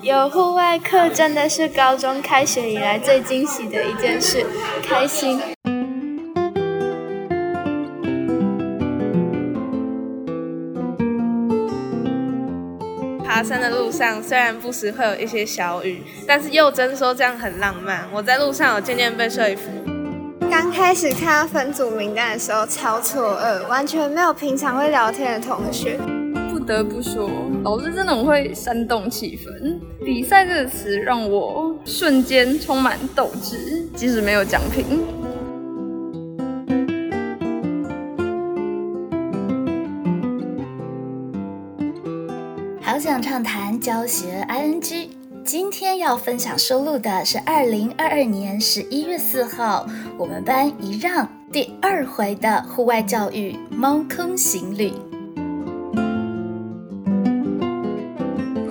有户外课真的是高中开学以来最惊喜的一件事，开心。爬山的路上虽然不时会有一些小雨，但是佑真说这样很浪漫。我在路上有渐渐被说服。刚开始看到分组名单的时候超错愕，完全没有平常会聊天的同学。不得不说，老师真的很会煽动气氛。比赛这个词让我瞬间充满斗志，即使没有奖品。好想畅谈教学 ing，今天要分享收录的是二零二二年十一月四号我们班一让第二回的户外教育猫空行旅。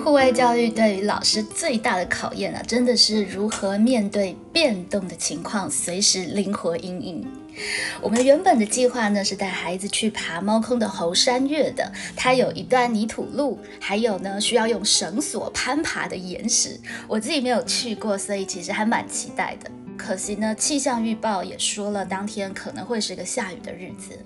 户外教育对于老师最大的考验啊，真的是如何面对变动的情况，随时灵活应应。我们原本的计划呢是带孩子去爬猫空的猴山岳的，它有一段泥土路，还有呢需要用绳索攀爬的岩石。我自己没有去过，所以其实还蛮期待的。可惜呢，气象预报也说了，当天可能会是个下雨的日子，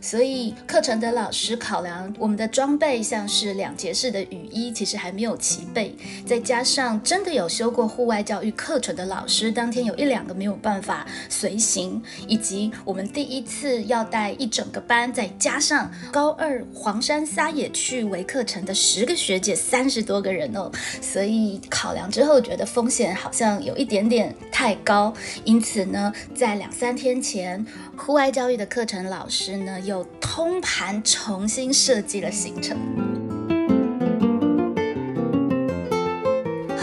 所以课程的老师考量我们的装备，像是两节式的雨衣，其实还没有齐备。再加上真的有修过户外教育课程的老师，当天有一两个没有办法随行，以及我们第一次要带一整个班，再加上高二黄山撒野去围课程的十个学姐，三十多个人哦，所以考量之后觉得风险好像有一点点太高。因此呢，在两三天前，户外教育的课程老师呢又通盘重新设计了行程。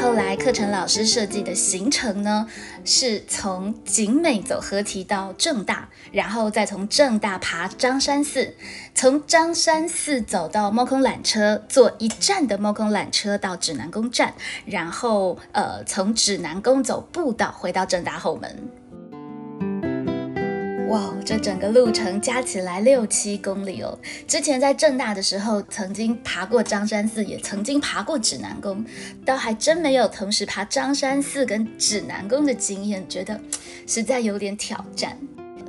后来课程老师设计的行程呢，是从景美走合体到正大，然后再从正大爬张山寺，从张山寺走到猫空缆车，坐一站的猫空缆车到指南宫站，然后呃从指南宫走步道回到正大后门。哇，这整个路程加起来六七公里哦！之前在正大的时候，曾经爬过张山寺，也曾经爬过指南宫，倒还真没有同时爬张山寺跟指南宫的经验，觉得实在有点挑战。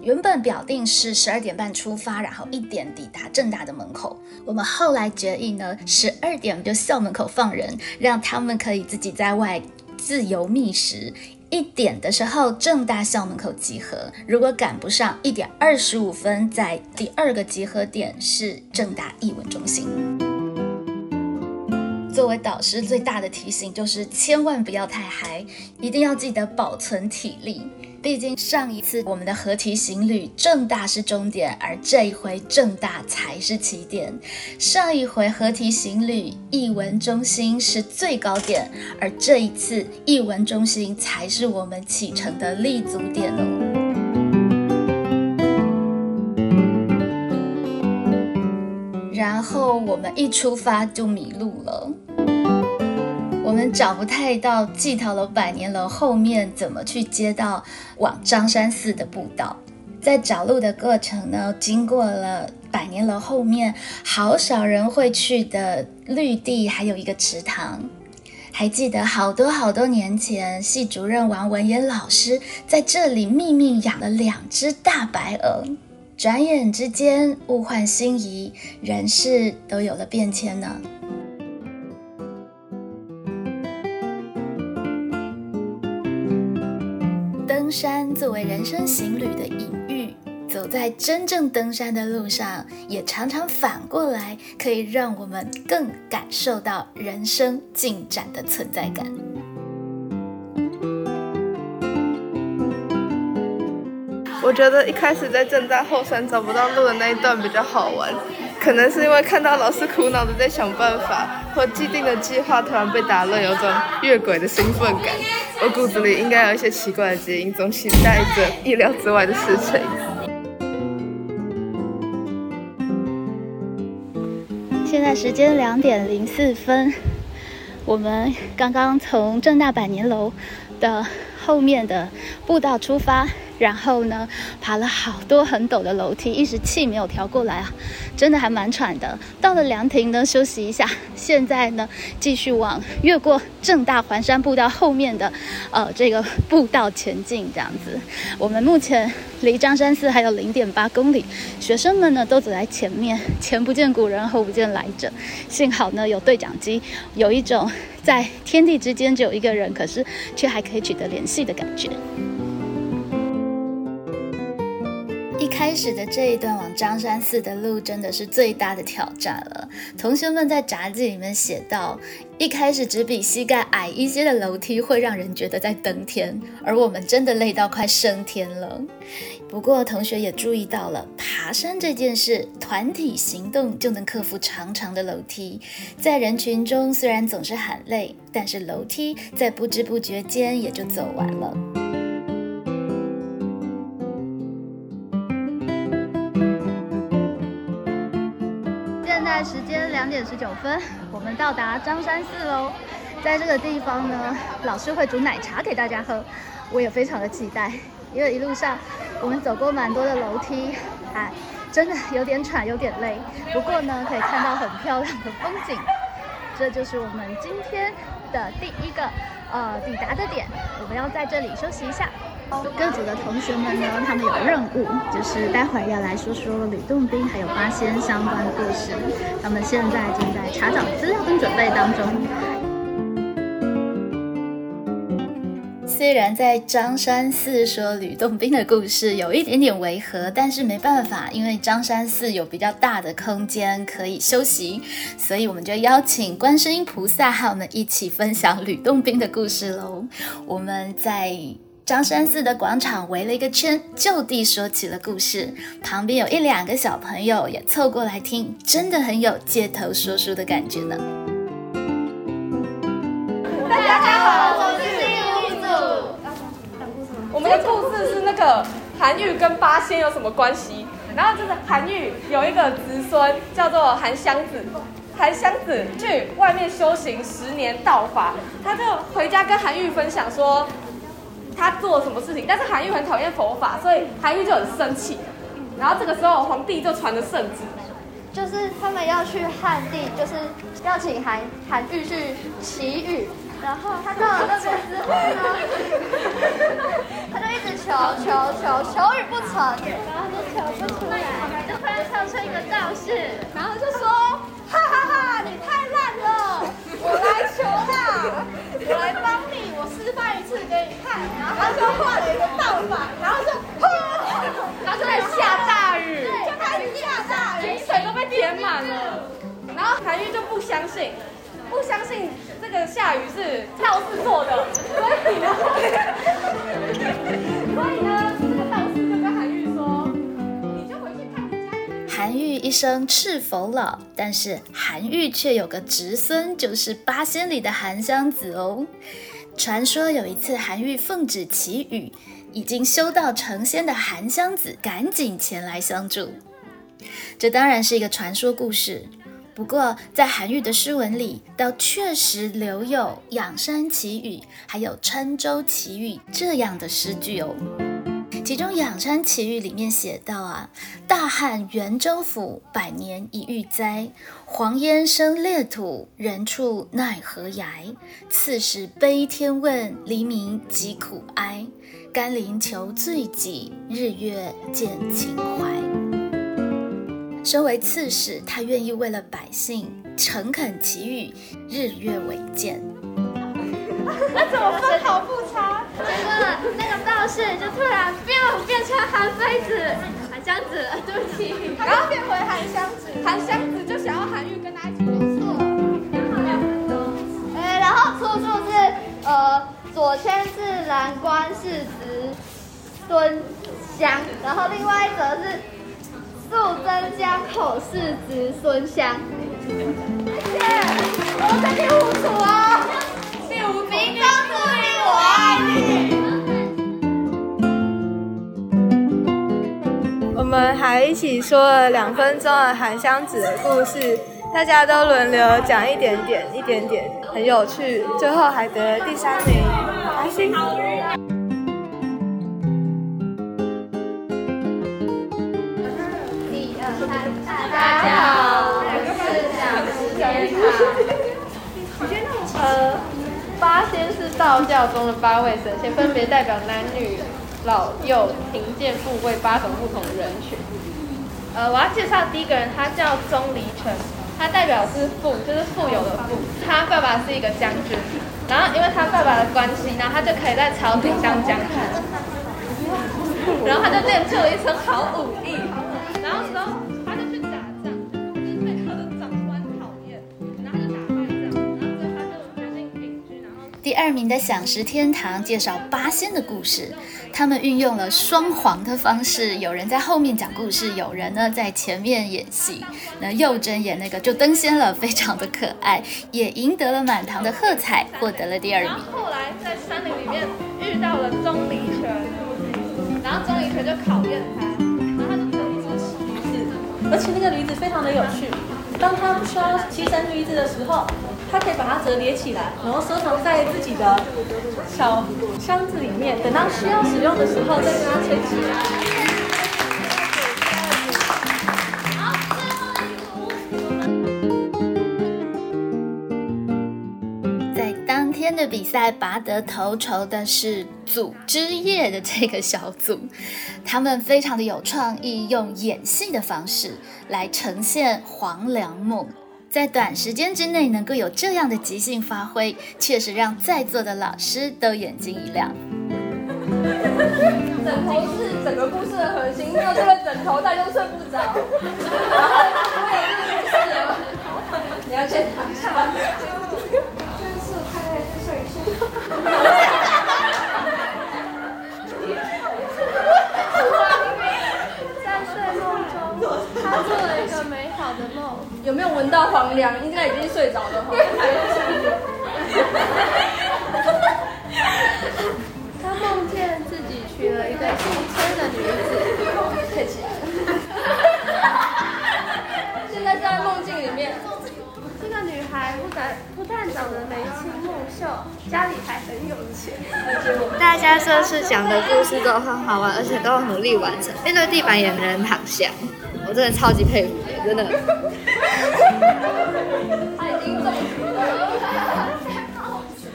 原本表定是十二点半出发，然后一点抵达正大的门口。我们后来决议呢，十二点就校门口放人，让他们可以自己在外自由觅食。一点的时候，正大校门口集合。如果赶不上，一点二十五分，在第二个集合点是正大艺文中心。作为导师，最大的提醒就是千万不要太嗨，一定要记得保存体力。毕竟上一次我们的合体行旅，正大是终点，而这一回正大才是起点。上一回合体行旅，艺文中心是最高点，而这一次艺文中心才是我们启程的立足点哦。然后我们一出发就迷路了。我们找不太到祭桃楼百年楼后面怎么去接到往张山寺的步道，在找路的过程呢，经过了百年楼后面好少人会去的绿地，还有一个池塘。还记得好多好多年前，系主任王文言老师在这里秘密养了两只大白鹅。转眼之间，物换星移，人事都有了变迁呢。登山作为人生行旅的隐喻，走在真正登山的路上，也常常反过来可以让我们更感受到人生进展的存在感。我觉得一开始在正大后山找不到路的那一段比较好玩，可能是因为看到老师苦恼的在想办法，或既定的计划突然被打乱，有种越轨的兴奋感。我骨子里应该有一些奇怪的基因，总期待着意料之外的事情。现在时间两点零四分，我们刚刚从正大百年楼的后面的步道出发，然后呢，爬了好多很陡的楼梯，一时气没有调过来啊，真的还蛮喘的。到了凉亭呢，休息一下。现在呢，继续往越过正大环山步道后面的，呃，这个步道前进。这样子，我们目前离张山寺还有零点八公里。学生们呢，都走在前面，前不见古人，后不见来者。幸好呢，有对讲机，有一种在天地之间只有一个人，可是却还可以取得联系的感觉。一开始的这一段往张山寺的路真的是最大的挑战了。同学们在札记里面写到，一开始只比膝盖矮一些的楼梯会让人觉得在登天，而我们真的累到快升天了。不过同学也注意到了，爬山这件事，团体行动就能克服长长的楼梯。在人群中虽然总是喊累，但是楼梯在不知不觉间也就走完了。在时间两点十九分，我们到达张山寺喽。在这个地方呢，老师会煮奶茶给大家喝，我也非常的期待。因为一路上我们走过蛮多的楼梯，哎，真的有点喘，有点累。不过呢，可以看到很漂亮的风景。这就是我们今天的第一个呃抵达的点，我们要在这里休息一下。各组的同学们呢，他们有任务，就是待会儿要来说说吕洞宾还有八仙相关的故事。他们现在正在查找资料跟准备当中。虽然在张山寺说吕洞宾的故事有一点点违和，但是没办法，因为张山寺有比较大的空间可以休息，所以我们就邀请观世音菩萨和我们一起分享吕洞宾的故事喽。我们在。张山寺的广场围了一个圈，就地说起了故事。旁边有一两个小朋友也凑过来听，真的很有街头说书的感觉呢。大家好，我是新五组。我们的故事是那个韩愈跟八仙有什么关系？然后就是韩愈有一个侄孙叫做韩湘子，韩湘子去外面修行十年道法，他就回家跟韩愈分享说。他做了什么事情？但是韩愈很讨厌佛法，所以韩愈就很生气。然后这个时候，皇帝就传了圣旨，就是他们要去汉地，就是要请韩韩愈去祈雨。然后他到了那边之后呢，他就一直求求求求雨不成，然后就求不出来，就突然跳出一个道士，然后就说：哈哈哈，你太烂了，我来求啦，我来帮你，我示范一次给你看。然后他就画了一个道法，然后就砰，然后就在下大雨，就开始下大雨，井水都被填满了。然后韩愈就不相信。不相信这个下雨是道士做的，所以呢，所以呢，韩愈一生赤否老，但是韩愈却有个侄孙，就是八仙里的韩湘子哦。传说有一次韩愈奉旨祈雨，已经修道成仙的韩湘子赶紧前来相助。这当然是一个传说故事。不过，在韩愈的诗文里，倒确实留有“仰山祈雨”还有“郴州祈雨”这样的诗句哦。其中“仰山奇遇”里面写道啊：“大旱元州府，百年一遇灾。黄烟生裂土，人畜奈何崖？刺史悲天问，黎民疾苦哀。甘霖求罪己，日月见情怀。”身为刺史，他愿意为了百姓诚恳祈雨，日月为鉴。那怎么分毫不差？结果那个道士就突然变变成韩非子、韩湘子，对不起，然后变回韩湘子。韩湘子就想要韩愈跟他一起没错。哎，然后出处是呃左迁自然官世子孙湘，然后另外一则是。素贞江口是子孙湘，谢谢。我是第五组哦，我们还一起说了两分钟的韩湘子的故事，大家都轮流讲一点点、一点点，很有趣。最后还得第三名，开心。第二，大家好，我是。呃，八仙是道教中的八位神仙，分别代表男女。老幼、贫贱富贵八种不同人群。呃，我要介绍第一个人，他叫钟离权，他代表是富，就是富有的富。他爸爸是一个将军，然后因为他爸爸的关系，然后他就可以在朝廷当将军，然后他就练就了一身好武艺，然后时候他就去打仗，被他的长官讨厌，然后就打败仗，然后最后他就决定隐居，然后。第二名的享食天堂介绍八仙的故事，他们运用了双簧的方式，有人在后面讲故事，有人呢在前面演戏。那幼珍演那个就登仙了，非常的可爱，也赢得了满堂的喝彩，获得了第二名。后来在山林里面遇到了钟离权，然后钟离权就考验他，然后他就得出奇事，而且那个驴子非常的有趣。当他不需要骑乘驴子的时候，他可以把它折叠起来，然后收藏在自己的小箱子里面，等到需要使用的时候再跟它吹起来。在当天的比赛拔得头筹的是组织业的这个小组，他们非常的有创意，用演戏的方式来呈现黄粱梦。在短时间之内能够有这样的即兴发挥，确实让在座的老师都眼睛一亮。枕头是整个故事的核心，没有这个枕头大家都睡不着。然后我也是故事了，你要先躺下。就是太累，睡一下。在睡梦中，他做了一个。有没有闻到黄粱？应该已经睡着了哈。他梦见自己娶了一个姓崔的女子，配起来了。现在在梦境里面，这个女孩不但不但长得眉清目秀，家里还很有钱。大家这次讲的故事都很好玩，而且都很努力完成。面对地板也没人躺下，我真的超级佩服，真的。他已经了。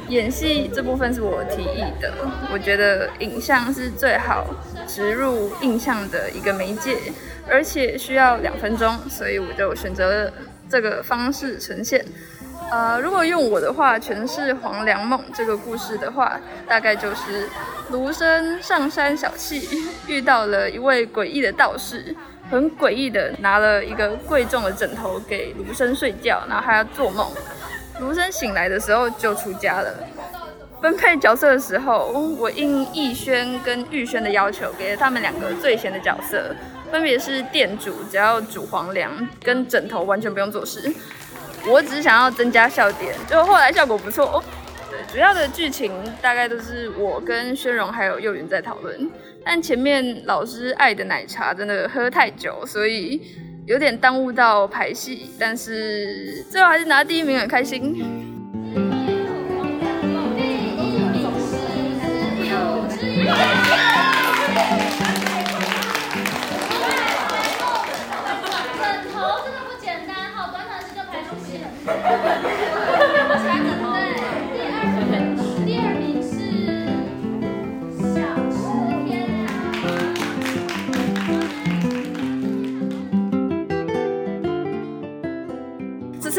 演戏这部分是我提议的，我觉得影像是最好植入印象的一个媒介，而且需要两分钟，所以我就选择了这个方式呈现。呃，如果用我的话诠释《黄粱梦》这个故事的话，大概就是卢生上山小憩，遇到了一位诡异的道士，很诡异的拿了一个贵重的枕头给卢生睡觉，然后还要做梦。卢生醒来的时候就出家了。分配角色的时候，我应逸轩跟玉轩的要求，给了他们两个最闲的角色，分别是店主，只要煮黄粱，跟枕头完全不用做事。我只是想要增加笑点，就后来效果不错。主要的剧情大概都是我跟宣荣还有幼云在讨论，但前面老师爱的奶茶真的喝太久，所以有点耽误到排戏，但是最后还是拿第一名，很开心。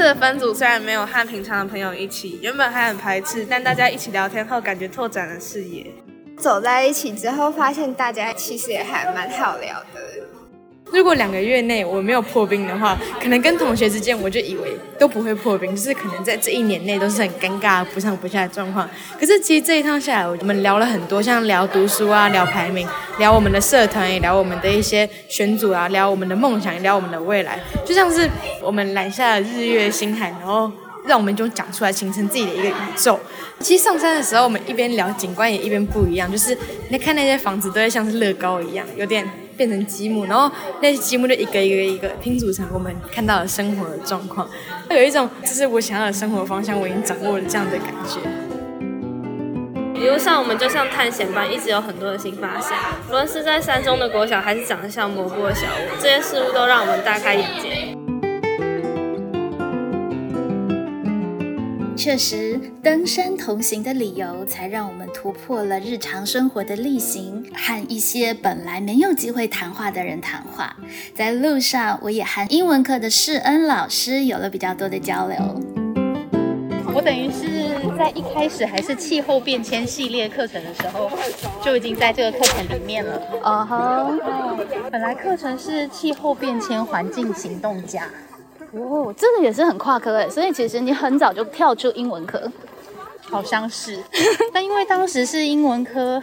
的分组虽然没有和平常的朋友一起，原本还很排斥，但大家一起聊天后，感觉拓展了视野。走在一起之后，发现大家其实也还蛮好聊的。如果两个月内我没有破冰的话，可能跟同学之间我就以为都不会破冰，就是可能在这一年内都是很尴尬、不上不下的状况。可是其实这一趟下来，我们聊了很多，像聊读书啊、聊排名、聊我们的社团，也聊我们的一些选组啊，聊我们的梦想，聊我们的未来，就像是我们揽下了日月星海，然后。让我们就讲出来，形成自己的一个宇宙。其实上山的时候，我们一边聊景观，也一边不一样。就是你看那些房子，都会像是乐高一样，有点变成积木，然后那些积木就一个一个一个拼组成我们看到的生活的状况。有一种，这是我想要的生活方向，我已经掌握了这样的感觉。一路上，我们就像探险般，一直有很多的新发现。无论是在山中的国小，还是长得像蘑菇的小屋，这些事物都让我们大开眼界。确实，登山同行的理由，才让我们突破了日常生活的例行，和一些本来没有机会谈话的人谈话。在路上，我也和英文课的世恩老师有了比较多的交流。我等于是在一开始还是气候变迁系列课程的时候，就已经在这个课程里面了。哦吼，本来课程是气候变迁环境行动家，哦，这个也是很跨科哎，所以其实你很早就跳出英文科，好像是。但因为当时是英文科，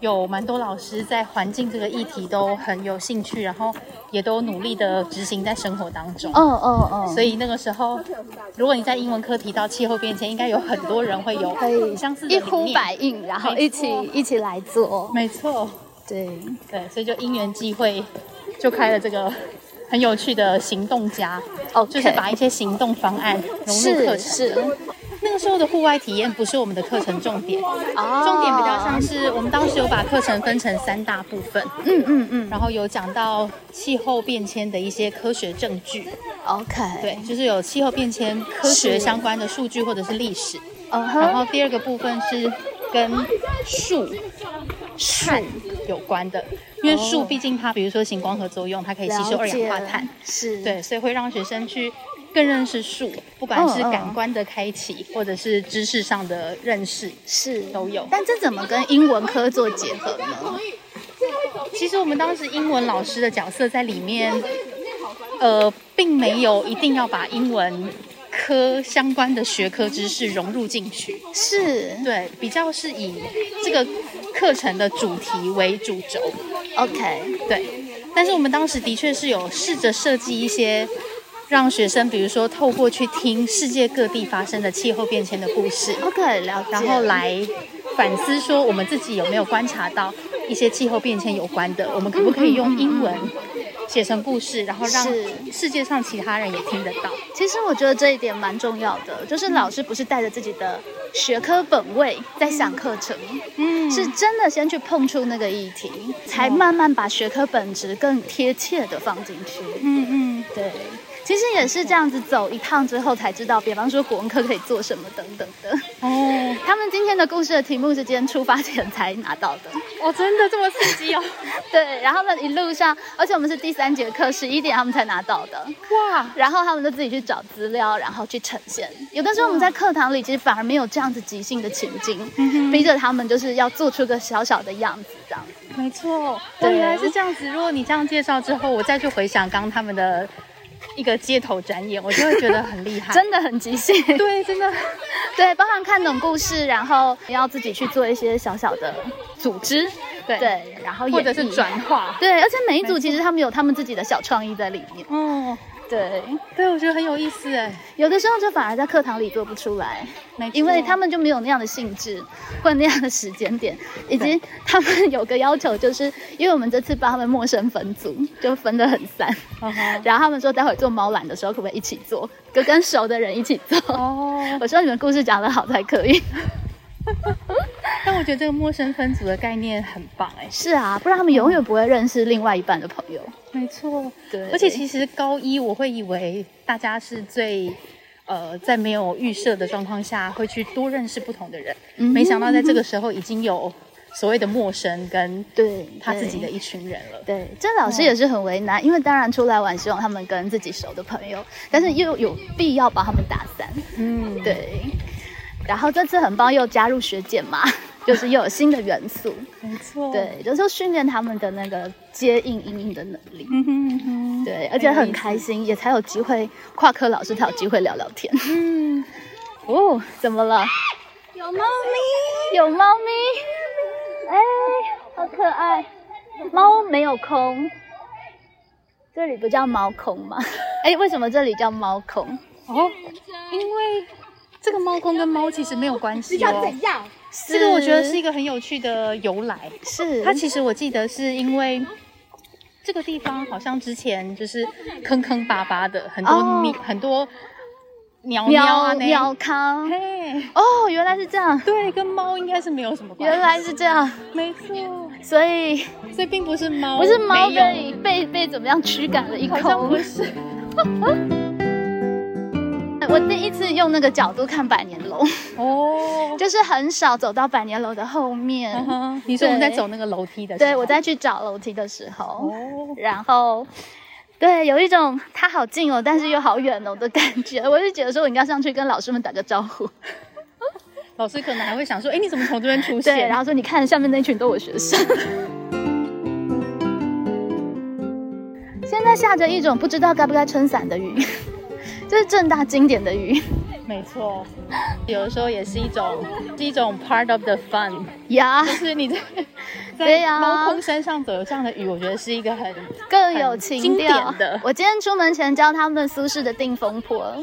有蛮多老师在环境这个议题都很有兴趣，然后也都努力的执行在生活当中。哦哦哦，所以那个时候，如果你在英文科提到气候变迁，应该有很多人会有可以相似的一呼百应，然后一起一起来做。没错，对，对，所以就因缘际会，就开了这个很有趣的行动家，哦，就是把一些行动方案融入课程。是是。那个时候的户外体验不是我们的课程重点，哦。重点比较像是我们当时有把课程分成三大部分，嗯嗯嗯。然后有讲到气候变迁的一些科学证据，，OK，对，就是有气候变迁科学相关的数据或者是历史。嗯然，后第二个部分是跟树、碳有关的，因为树毕竟它，比如说行光合作用，它可以吸收二氧化碳是，对，所以会让学生去更认识树，不管是感官的开启，或者是知识上的认识是都有。但这怎么跟英文科做结合呢？其实我们当时英文老师的角色在里面，呃，并没有一定要把英文科相关的学科知识融入进去。是对，比较是以这个课程的主题为主轴。，OK，对，但是我们当时的确是有试着设计一些让学生，比如说透过去听世界各地发生的气候变迁的故事，OK，了解。然后来反思说我们自己有没有观察到一些气候变迁有关的，我们可不可以用英文写成故事，然后让世界上其他人也听得到。其实我觉得这一点蛮重要的，就是老师不是带着自己的学科本位在想课程，嗯是真的先去碰触那个议题，才慢慢把学科本质更贴切的放进去。嗯嗯，对，其实也是这样子走一趟之后才知道，比方说国文课可以做什么等等的。哦他们今天的故事的题目是今天出发前才拿到的。哦，真的这么刺激哦！对，然后他们一路上，而且我们是第三节课，十一点他们才拿到的。哇，然后他们就自己去找资料，然后去呈现。有的时候我们在课堂里其实反而没有这样子即兴的情境，逼着他们就是要做出个小小的样子，这样子。没错，哦，对原来是这样子。如果你这样介绍之后，我再去回想刚刚他们的一个街头展演，我就会觉得很厉害。真的很即兴，对，真的。对，包含看懂故事，然后要自己去做一些小小的组织，对对，然后或者是转化。对，而且每一组其实他们有他们自己的小创意在里面，哦，对，对，我觉得很有意思哎。有的时候就反而在课堂里做不出来，因为他们就没有那样的兴致或那样的时间点，以及他们有个要求，就是因为我们这次帮他们陌生分组，就分得很散，然后他们说待会做猫懒的时候可不可以一起做，跟跟熟的人一起做。哦，我说你们故事讲得好才可以。但我觉得这个陌生分组的概念很棒哎。是啊，不然他们永远不会认识另外一半的朋友。没错，对而且其实高一我会以为大家是最。呃，在没有预设的状况下，会去多认识不同的人。嗯没想到在这个时候已经有所谓的陌生跟对他自己的一群人了。对，这老师也是很为难，因为当然出来玩希望他们跟自己熟的朋友，但是又有必要把他们打散。嗯，对。然后这次很棒，又加入学姐嘛，就是又有新的元素。没错。对，就是说训练他们的那个接应应应的能力。嗯哼嗯哼，对，而且很开心，也才有机会跨科老师才有机会聊聊天。嗯，哦，怎么了？有猫咪，有猫咪，哎，好可爱。猫没有空，这里不叫猫空吗？哎，为什么这里叫猫空？哦，因为这个猫空跟猫其实没有关系哦。样？这个我觉得是一个很有趣的由来。是它其实我记得是因为这个地方好像之前就是坑坑巴巴的，很多哦鸟、很多鸟鸟啊鸟康。嘿，哦，原来是这样，对，跟猫应该是没有什么关系。原来是这样，没错，所以所以并不是猫，不是猫被被被怎么样驱赶了一好像不。是。我第一次用那个角度看百年楼，哦，就是很少走到百年楼的后面。嗯你说我们在走那个楼梯的时候，对，我在去找楼梯的时候，哦，然后。对，有一种它好近哦，但是又好远哦的感觉。我就觉得说，我应该上去跟老师们打个招呼。老师可能还会想说，哎，你怎么从这边出对，现？然后说你看下面那群都我学生。现在下着一种不知道该不该撑伞的雨，这是正大经典的雨没错，有的时候也是一种是一种 part of the fun，呀 就是你在 对在呀猫空山上走有这样的雨，我觉得是一个很更有情经调典的。我今天出门前教他们苏轼的《定风波》。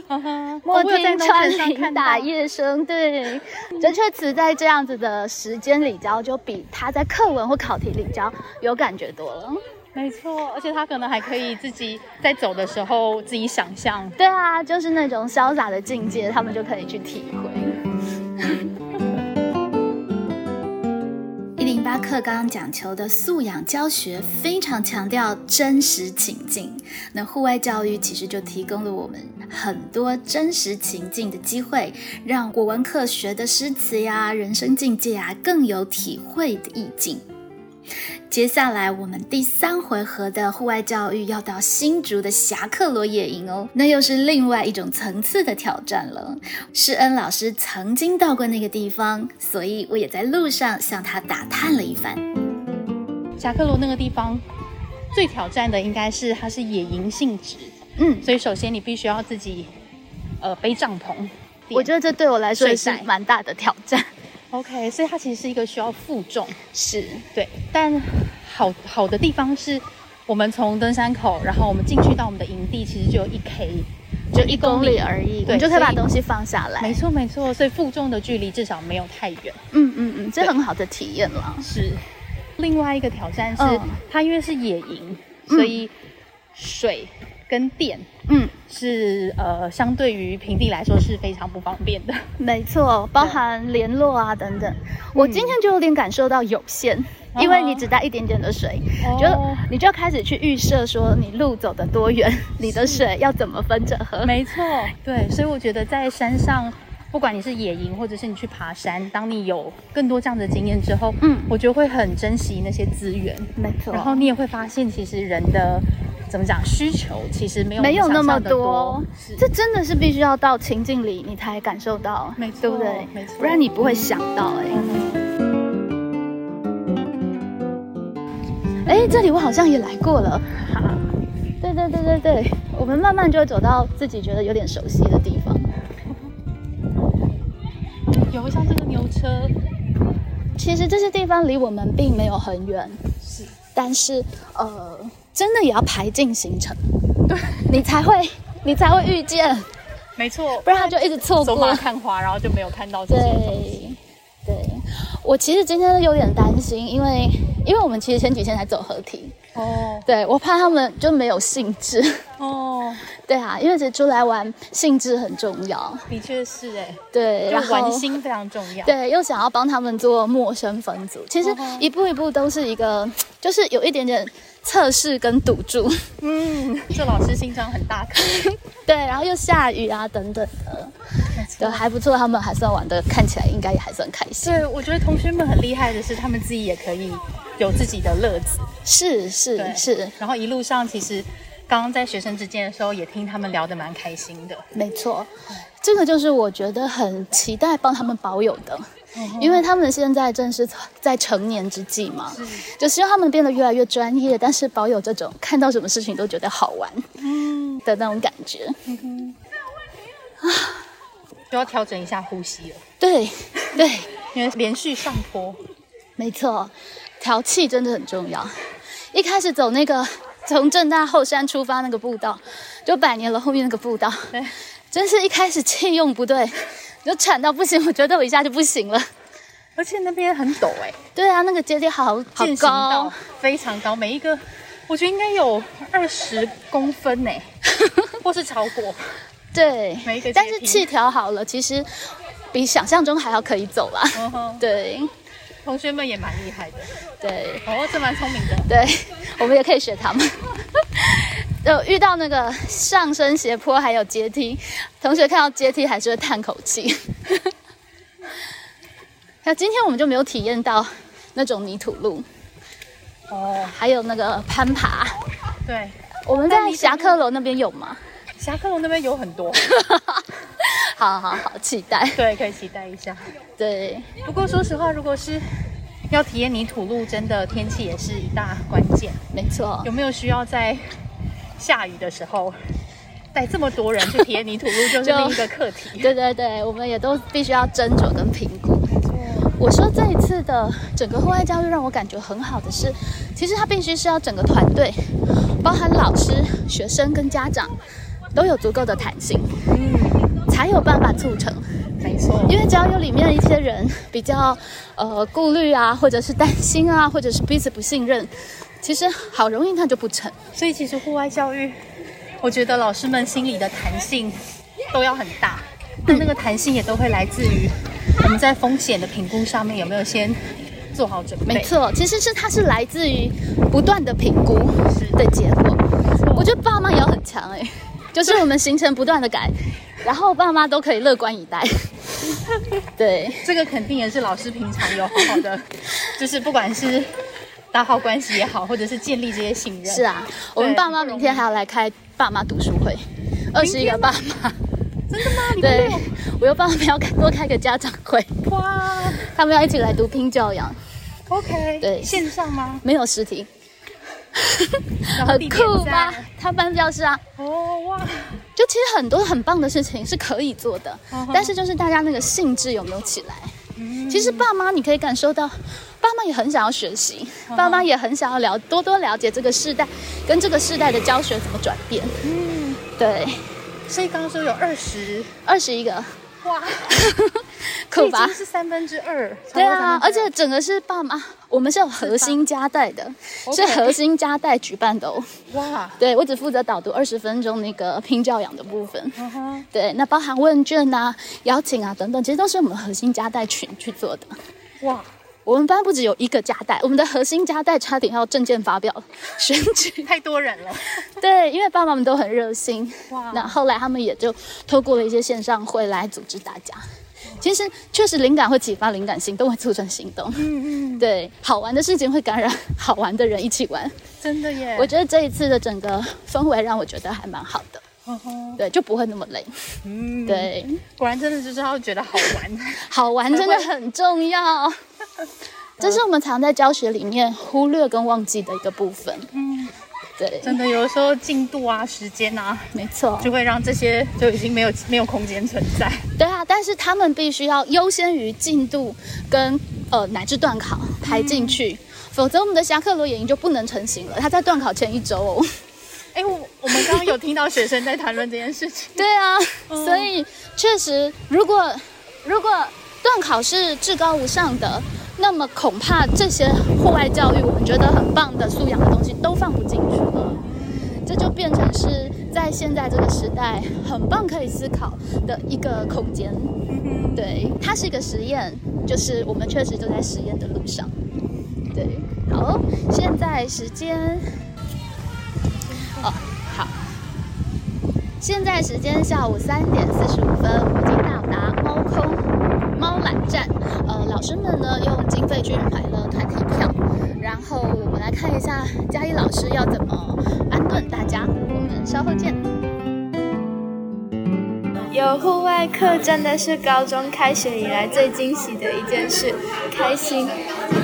莫听穿林打到叶声，对，准确词在这样子的时间里教，就比他在课文或考题里教有感觉多了。没错，而且他可能还可以自己在走的时候自己想象。对啊，就是那种潇洒的境界，他们就可以去体会。一零八课纲讲求的素养教学非常强调真实情境，那户外教育其实就提供了我们很多真实情境的机会，让国文课学的诗词呀、人生境界啊更有体会的意境。接下来，我们第三回合的户外教育要到新竹的侠客罗野营哦，那又是另外一种层次的挑战了。施恩老师曾经到过那个地方，所以我也在路上向他打探了一番。侠客罗那个地方最挑战的应该是它是野营性质，嗯，所以首先你必须要自己呃背帐篷。我觉得这对我来说也是蛮大的挑战。OK，所以它其实是一个需要负重，是对。但好好的地方是，我们从登山口，然后我们进去到我们的营地，其实就有一 K，就一公里而已，对你就可以把东西放下来。没错没错，所以负重的距离至少没有太远。嗯嗯嗯，这很好的体验了。是，另外一个挑战是，嗯它因为是野营，所以水跟电，嗯，是呃相对于平地来说是非常不方便的。没错，包含联络啊等等。我今天就有点感受到有限，因为你只带一点点的水，就哦你就要开始去预设说你路走得多远，你的水要怎么分着喝。没错，对，所以我觉得在山上，不管你是野营或者是你去爬山，当你有更多这样的经验之后，嗯我觉得会很珍惜那些资源。没错然后你也会发现，其实人的怎么讲需求其实没有没有那么多，是。这真的是必须要到情境里你才感受到，没错对不对？没错。不然你不会想到哎、哎、这里我好像也来过了。对对对对对，我们慢慢就会走到自己觉得有点熟悉的地方。有像这个牛车，其实这些地方离我们并没有很远，是，但是呃，真的也要排进行程，对。你才会你才会遇见，没错，不然他就一直错过。走。马看花，然后就没有看到这些东西。对，对，我其实今天有点担心，因为因为我们其实前几天才走合体，哦。对我怕他们就没有兴致。哦，对啊，因为其实出来玩兴致很重要。的确是哎，对，就玩心非常重要。对，又想要帮他们做陌生分组，其实哦一步一步都是一个，就是有一点点测试跟赌注。嗯，这老师心肠很大颗。对，然后又下雨啊等等的，对，还不错，他们还算玩的，看起来应该也还算开心。对，我觉得同学们很厉害的是，他们自己也可以有自己的乐子。是是是，然后一路上其实刚刚在学生之间的时候，也听他们聊得蛮开心的。没错，这个就是我觉得很期待帮他们保有的。因为他们现在正是在成年之际嘛，就希望他们变得越来越专业，但是保有这种看到什么事情都觉得好玩嗯，的那种感觉。啊就要调整一下呼吸了，对对，因为连续上坡。没错，调气真的很重要。一开始走那个从正大后山出发那个步道，就百年楼后面那个步道，对，真是一开始气用不对，就喘到不行，我觉得我一下就不行了。而且那边很陡哎、对啊，那个阶梯好好高，非常高，每一个我觉得应该有二十公分呢、或是超过。对每一个但是气调好了，其实比想象中还要可以走啦。对同学们也蛮厉害的，对哦，这蛮聪明的。对，我们也可以学他们。有遇到那个上升斜坡，还有阶梯，同学看到阶梯还是会叹口气。那今天我们就没有体验到那种泥土路，哦，还有那个攀爬。对，我们在侠客楼那边有吗？侠客楼那边有很多，好好好，期待。对，可以期待一下。对，不过说实话，如果是要体验泥土路，真的天气也是一大关键。没错。有没有需要在下雨的时候带这么多人去体验泥土路，就是另一个课题。对对对，我们也都必须要斟酌跟评估。我说这一次的整个户外教育让我感觉很好的是，其实它必须是要整个团队，包含老师、学生跟家长都有足够的弹性，嗯，才有办法促成。没错，因为只要有里面一些人比较呃顾虑啊，或者是担心啊，或者是彼此不信任，其实好容易它就不成。所以其实户外教育，我觉得老师们心里的弹性都要很大，那那个弹性也都会来自于。我们在风险的评估上面有没有先做好准备？没错，其实是它是来自于不断的评估的结果。我觉得爸妈也要很强哎，就是我们行程不断的改，然后爸妈都可以乐观以待。对，这个肯定也是老师平常有好好的，就是不管是打好关系也好，或者是建立这些信任。是啊，我们爸妈明天还要来开爸妈读书会，二十一个爸妈。真的吗？对，我又帮他们要开多开个家长会。哇，他们要一起来读拼教养。OK。对，线上吗？没有实体。很酷吧？他搬教室啊。哦哇！就其实很多很棒的事情是可以做的，但是就是大家那个兴致有没有起来？其实爸妈你可以感受到，爸妈也很想要学习，爸妈也很想要了多多了解这个世代跟这个世代的教学怎么转变。嗯，对。所以刚刚说有二十二十一个，哇，可吧？是三分之二。对啊，而且整个是爸妈，我们是有核心加带的，是核心加带举办的哦。哇，对我只负责导读二十分钟那个拼教养的部分。对，那包含问卷啊、邀请啊等等，其实都是我们核心加带群去做的。哇。我们班不只有一个家带，我们的核心家带差点要证件发表选举，太多人了。对，因为爸爸们都很热心。哇！那后来他们也就透过了一些线上会来组织大家。其实确实灵感会启发灵感，行动会促成行动。嗯嗯。对，好玩的事情会感染好玩的人一起玩。真的耶！我觉得这一次的整个氛围让我觉得还蛮好的。对，就不会那么累。嗯，对，果然真的就是要觉得好玩，好玩真的很重要。这是我们常在教学里面忽略跟忘记的一个部分。嗯，对，真的有的时候进度啊、时间啊，没错，就会让这些就已经没有没有空间存在。对啊，但是他们必须要优先于进度跟呃乃至段考排进去，否则我们的侠客罗演营就不能成型了。他在段考前一周哦。哎，我我们刚刚有听到学生在谈论这件事情。对啊，所以确实，如果如果段考是至高无上的，那么恐怕这些户外教育我们觉得很棒的素养的东西都放不进去了。这就变成是在现在这个时代很棒可以思考的一个空间。对，它是一个实验，就是我们确实就在实验的路上。对，好，现在时间。好。现在时间下午三点四十五分，我已经到达猫空猫缆站。呃，老师们呢用经费去买了团体票，然后我们来看一下嘉义老师要怎么安顿大家。我们稍后见。有户外课真的是高中开学以来最惊喜的一件事，开心。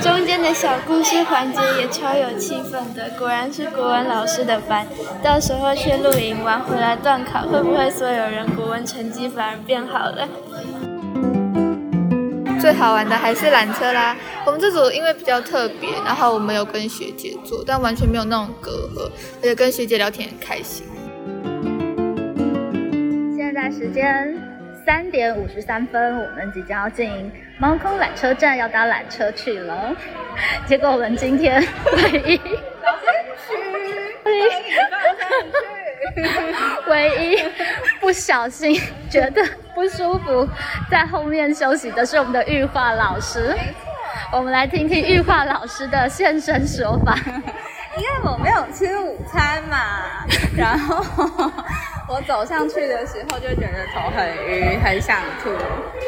中间的小故事环节也超有气氛的，果然是国文老师的班。到时候去露营玩回来断考，会不会所有人国文成绩反而变好了？最好玩的还是缆车啦。我们这组因为比较特别，然后我们有跟学姐做，但完全没有那种隔阂，而且跟学姐聊天很开心。时间三点五十三分，我们即将要进猫空缆车站，要搭缆车去了。结果我们今天唯一唯一不小心觉得不舒服，在后面休息的是我们的玉化老师。我们来听听玉化老师的现身说法。因为我们没有吃午餐嘛，然后我走上去的时候就觉得头很晕，很想吐。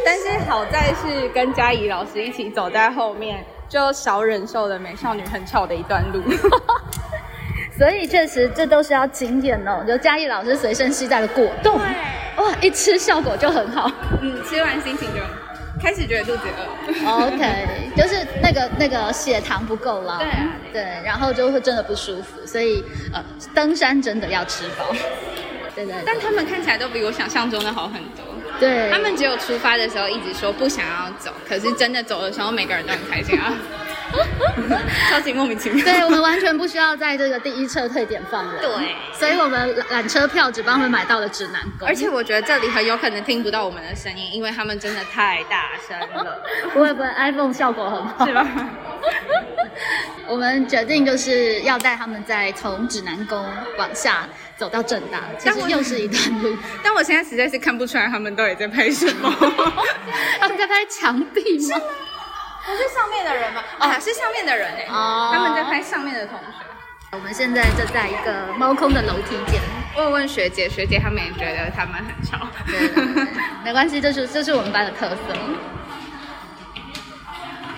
但是好在是跟嘉怡老师一起走在后面，就少忍受了美少女很吵的一段路。所以确实这都是要经验哦。就嘉义老师随身携带的果冻，哇，一吃效果就很好。嗯，吃完心情就开始觉得肚子饿。OK，就是那个那个血糖不够了，对啊对，然后就会真的不舒服，所以呃，登山真的要吃饱。对对对。但他们看起来都比我想象中的好很多。对，他们只有出发的时候一直说不想要走，可是真的走的时候，每个人都很开心啊，超级莫名其妙。对我们完全不需要在这个第一撤退点放人，对，所以我们缆车票只帮他们买到了指南宫，而且我觉得这里很有可能听不到我们的声音，因为他们真的太大声了，不会不会，iPhone 效果很好，是吧？我们决定就是要带他们再从指南宫往下走到正大，其实又是一段路。但我现在实在是看不出来他们到底在拍什么。他们在拍墙壁吗？不是上面的人吗？啊，是上面的人哎、哦他们在拍上面的同学。我们现在就在一个猫空的楼梯间，我有问学姐，学姐他们也觉得他们很吵。没关系，这是这是我们班的特色。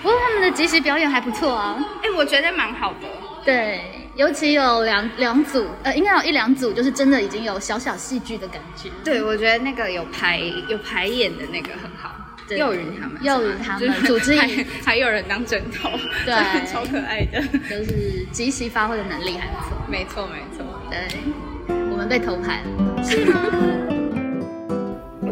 不过他们的即席表演还不错啊，哎、我觉得蛮好的。对，尤其有两两组，呃，应该有一两组，就是真的已经有小小戏剧的感觉。对，我觉得那个有排有排演的那个很好。对幼云他们，幼云他们就是组织还还有人当枕头，对超可爱的。就是即席发挥的能力还不错。没错没错，对，我们被偷拍了。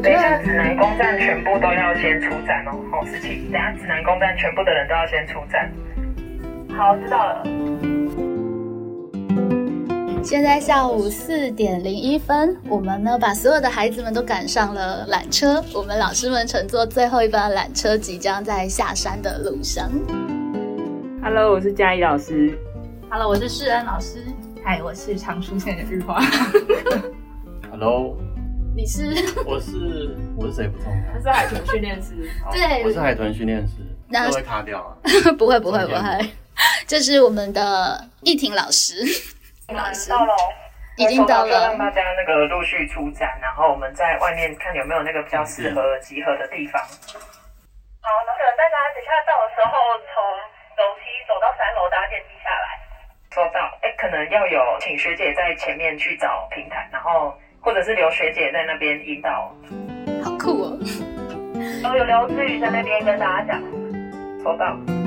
等一下，指南宫站全部都要先出站哦。好，十七，等一下指南宫站全部的人都要先出站。好，知道了。现在下午四点零一分，我们呢把所有的孩子们都赶上了缆车，我们老师们乘坐最后一班缆车，即将在下山的路上。Hello，我是嘉怡老师。Hello，我是世恩老师。嗨，我是常出现的日花。Hello，你是？我是我是谁不重要，他是海豚训练师。好对我是海豚训练师，那都会卡掉啊。不会不会不会，这是我们的易婷老师。老师到了，已经到了就让大家那个陆续出展，然后我们在外面看有没有那个比较适合集合的地方。好，那可能大家等下到的时候，从楼梯走到三楼搭电梯下来。收到，哎，可能要有请学姐在前面去找平台，然后或者是留学姐在那边引导。好酷哦！都有刘志宇在那边跟大家讲。收到。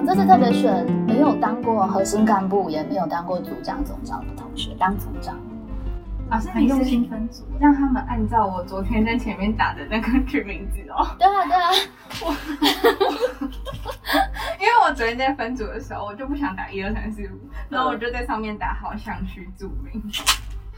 们这次特别选没有当过核心干部，也没有当过组长、总长的同学当组长。老师很用心分组，让他们按照我昨天在前面打的那个取名字哦。对啊，对啊。我 因为我昨天在分组的时候，我就不想打一二三四五，然后我就在上面打好想去注明，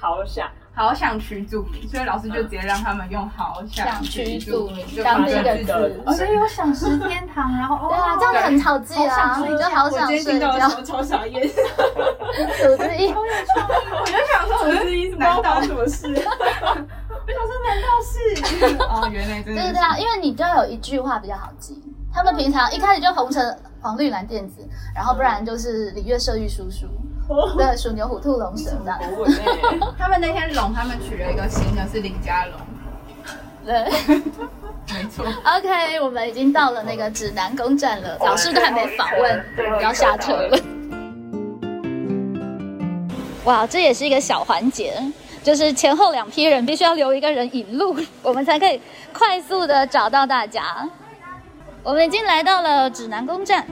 好想，好想区注明，所以老师就直接让他们用好想区注明就当第一个把这字所以有想食天堂，然后对啊，这样子很好记啊，就好想睡觉。超傻眼。组织一，我就想说，我之一是难道什么事？我想说，难道是？哦，原来真的是对对啊，因为你就要有一句话比较好记。他们平常一开始就红橙黄绿蓝靛紫，然后不然就是礼乐射御书书，对，鼠牛虎兔龙蛇的。他们那天龙，他们取了一个新的，是林家龙。对，没错。OK，我们已经到了那个指南宫站了，老师都还没访问，要下车了。哇，这也是一个小环节，就是前后两批人必须要留一个人引路，我们才可以快速的找到大家。我们已经来到了指南宫站。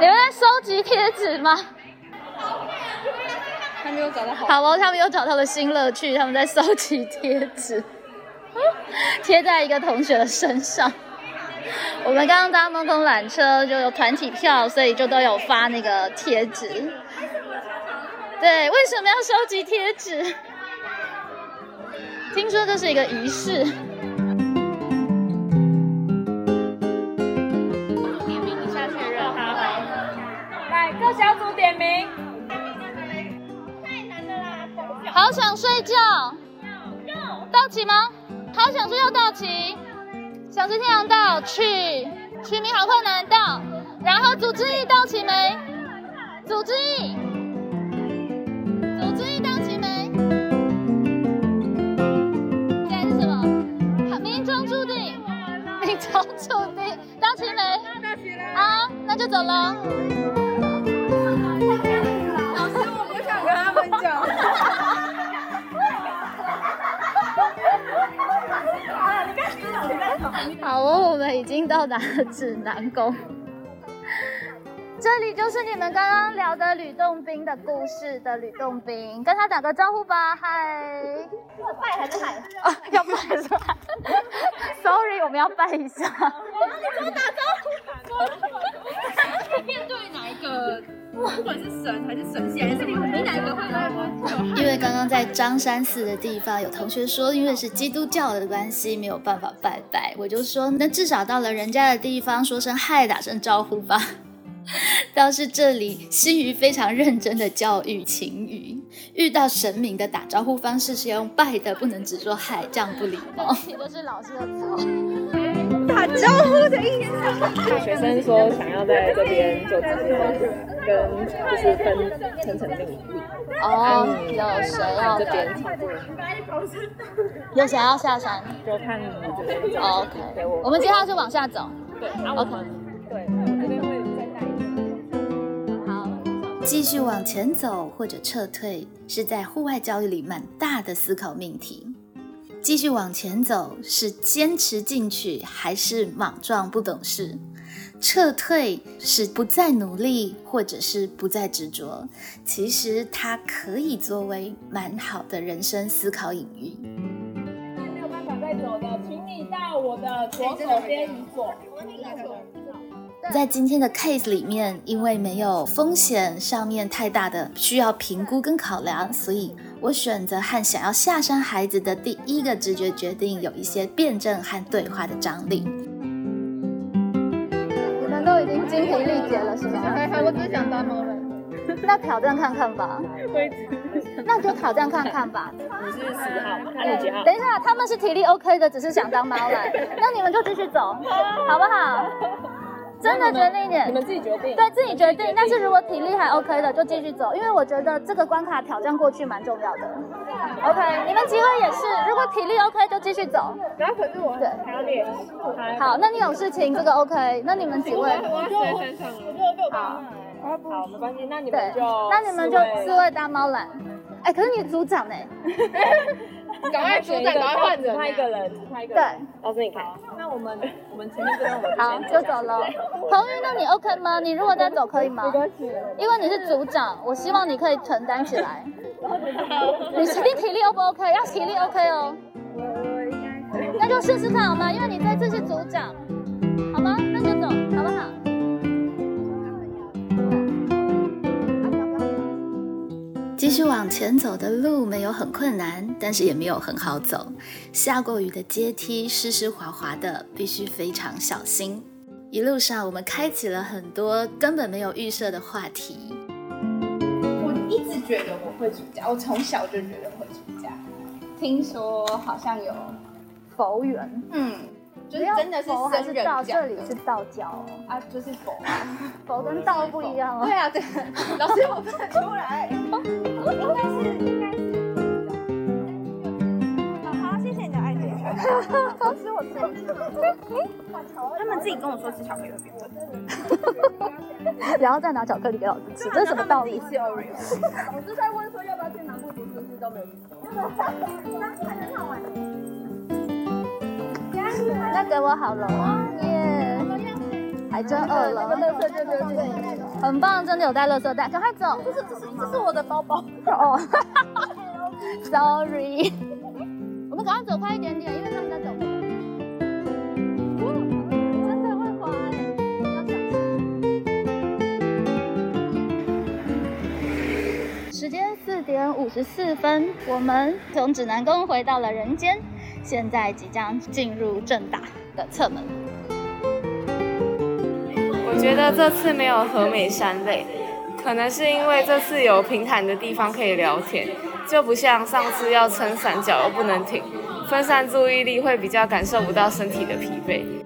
你们在收集贴纸吗？还没有找到好。好哦，他们又找到了新乐趣，他们在收集贴纸，贴在一个同学的身上。我们刚刚搭梦空缆车就有团体票，所以就都有发那个贴纸。对，为什么要收集贴纸？听说这是一个仪式。好想睡觉。到齐吗？好想睡觉，到齐。想吃天阳道去，取名好困难到，然后组织意到齐没，组织意，组织意到齐眉。接下来是什么？命中注定，命中注定到齐没。好，那就走了。老师，我不想跟他们讲。好哦，我们已经到达了指南宫，这里就是你们刚刚聊的吕洞宾的故事的吕洞宾，跟他打个招呼吧，嗨！要拜还是喊？哦，要拜是吧？Sorry，我们要拜一下。你给我打招呼？面对哪一个？不管是神还是神仙，还是你哪一个会来？因为刚刚在张山寺的地方，有同学说，因为是基督教的关系，没有办法拜拜。我就说，那至少到了人家的地方，说声嗨，打声招呼吧。倒是这里心语非常认真的教育晴雨，遇到神明的打招呼方式是要用拜的，不能只说嗨，这样不礼貌。这都是老师的错。打招呼的意思。学生说想要在这边做直播，跟就是分层层命令。哦，有谁要这边操作？有谁要下山？就看你们这边。OK，我们接下来是往下走。对，OK。对，我这边会再带一继续往前走或者撤退，是在户外教育里蛮大的思考命题。继续往前走是坚持进取，还是莽撞不懂事？撤退是不再努力，或者是不再执着。其实它可以作为蛮好的人生思考隐喻。没有办法再走的，请你到我的左手边移左。在今天的 case 里面，因为没有风险上面太大的需要评估跟考量，所以我选择和想要下山孩子的第一个直觉决定有一些辩证和对话的张力。你们都已经精疲力竭了，是吗？我只想当猫人。那挑战看看吧。那就挑战看看吧。你是十号，那你几号？等一下，他们是体力 OK 的，只是想当猫来，那你们就继续走，好不好？真的决定一点，你们自己决定，对自己决定。但是如果体力还 OK 的，就继续走，因为我觉得这个关卡挑战过去蛮重要的。OK，你们机会也是，如果体力 OK 就继续走。然后可是我对还要练。好，那你有事情，这个 OK，那你们几位？我就我就被我好，好，没关系，那你对们就，那你们就四位大猫懒。哎，可是你组长呢？赶快组长，赶快换人，他一个人，他一个对人。老师你看，那我们我们前面这边我们好，就走了。彭玉，那你 OK 吗？你如果再走可以吗？没关系，因为你是组长，我希望你可以承担起来。你实力体力 O 不 OK？要体力 OK 哦。那就试试看好吗？因为你这次是组长，继续往前走的路没有很困难，但是也没有很好走。下过雨的阶梯湿湿滑滑的，必须非常小心。一路上我们开启了很多根本没有预设的话题。我一直觉得我会出家，我从小就觉得会出家。听说好像有佛缘，嗯，就是真的是佛还是道？僧人讲这里是道教哦，啊，就是佛。佛跟道不一样哦。对啊，对，老师我分得出来，应该是应该是。好，谢谢你的爱心。老师我错他们自己跟我说吃巧克力会变笨。然后再拿巧克力给老师吃，这是什么道理？老师在问说要不要去南部读书，是都没有去那给我好了哦，耶！还真饿了，很棒，真的有带垃圾袋，赶快走。这是这是这是我的包包。哦，sorry，我们赶快走快一点点，因为他们在走。真的会滑欸，要小心。时间四点五十四分，我们从指南宫回到了人间，现在即将进入正大的侧门。我觉得这次没有和美山累，可能是因为这次有平坦的地方可以聊天。就不像上次要撑伞脚又不能停，分散注意力会比较感受不到身体的疲惫。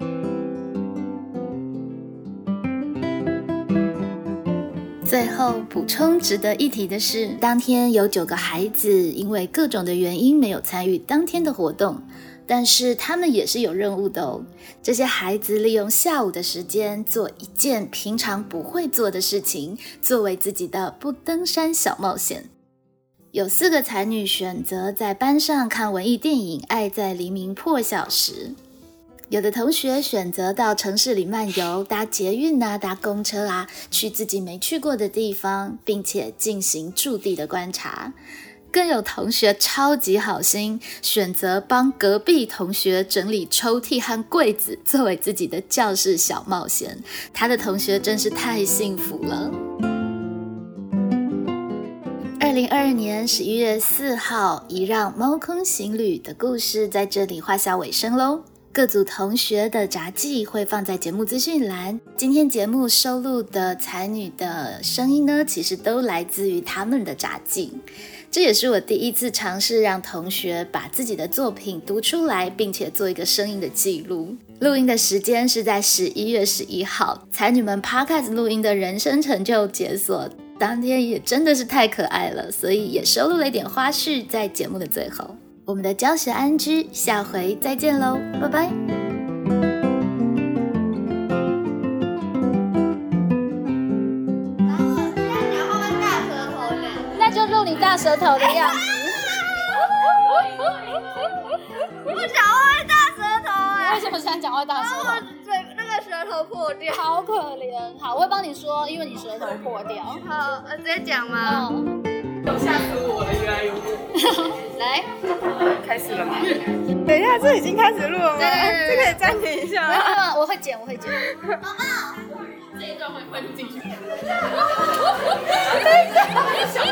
最后补充值得一提的是，当天有九个孩子因为各种的原因没有参与当天的活动，但是他们也是有任务的哦。这些孩子利用下午的时间做一件平常不会做的事情，作为自己的不登山小冒险。有四个才女选择在班上看文艺电影《爱在黎明破晓时》。有的同学选择到城市里漫游，搭捷运啊，搭公车啊，去自己没去过的地方，并且进行驻地的观察。更有同学超级好心，选择帮隔壁同学整理抽屉和柜子，作为自己的教室小冒险。他的同学真是太幸福了。二零二二年十一月四号，一让猫空行旅的故事在这里画下尾声喽。各组同学的札记会放在节目资讯栏。今天节目收录的才女的声音呢，其实都来自于他们的札记。这也是我第一次尝试让同学把自己的作品读出来，并且做一个声音的记录。录音的时间是在十一月十一号，才女们 Podcast 录音的人生成就解锁当天，也真的是太可爱了，所以也收录了一点花絮在节目的最后。我们的教学安居，下回再见喽，拜拜。那就录你大舌头的样子。我讲话会大舌头哎、为什么想讲话大舌头？我嘴那个舌头破掉。好可怜。好，我会帮你说，因为你舌头破掉。好，呃直接讲吗？嗯，吓死我了，原来有我。来，开始了吗？等一下，这已经开始录了吗？这可以暂停一下吗？我会剪，我会剪。宝 宝这一段会混进去。等一下